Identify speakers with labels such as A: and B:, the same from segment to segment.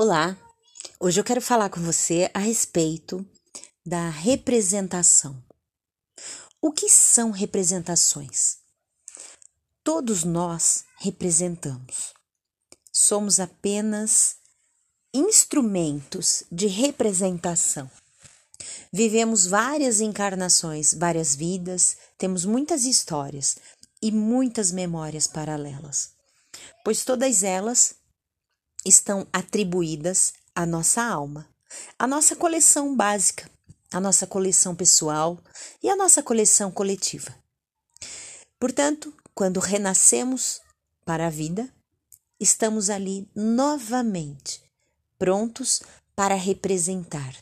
A: Olá, hoje eu quero falar com você a respeito da representação. O que são representações? Todos nós representamos. Somos apenas instrumentos de representação. Vivemos várias encarnações, várias vidas, temos muitas histórias e muitas memórias paralelas, pois todas elas estão atribuídas à nossa alma, à nossa coleção básica, à nossa coleção pessoal e à nossa coleção coletiva. Portanto, quando renascemos para a vida, estamos ali novamente, prontos para representar.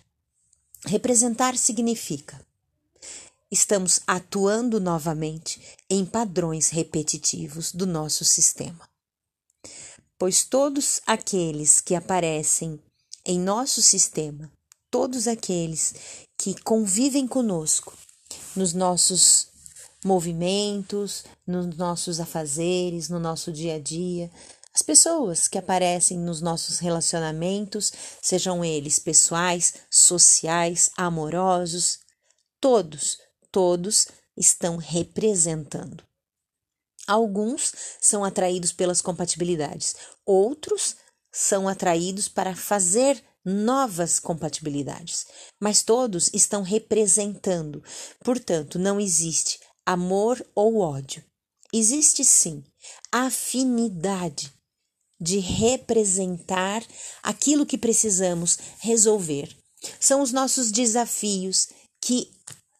A: Representar significa estamos atuando novamente em padrões repetitivos do nosso sistema pois todos aqueles que aparecem em nosso sistema, todos aqueles que convivem conosco nos nossos movimentos, nos nossos afazeres, no nosso dia a dia, as pessoas que aparecem nos nossos relacionamentos, sejam eles pessoais, sociais, amorosos, todos, todos estão representando. Alguns são atraídos pelas compatibilidades, outros são atraídos para fazer novas compatibilidades, mas todos estão representando. Portanto, não existe amor ou ódio. Existe sim afinidade de representar aquilo que precisamos resolver. São os nossos desafios que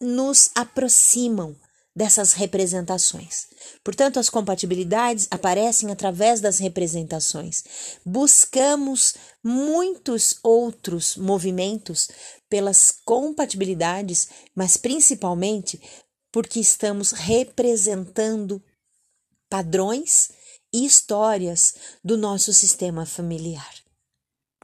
A: nos aproximam dessas representações. Portanto, as compatibilidades aparecem através das representações. Buscamos muitos outros movimentos pelas compatibilidades, mas principalmente porque estamos representando padrões e histórias do nosso sistema familiar.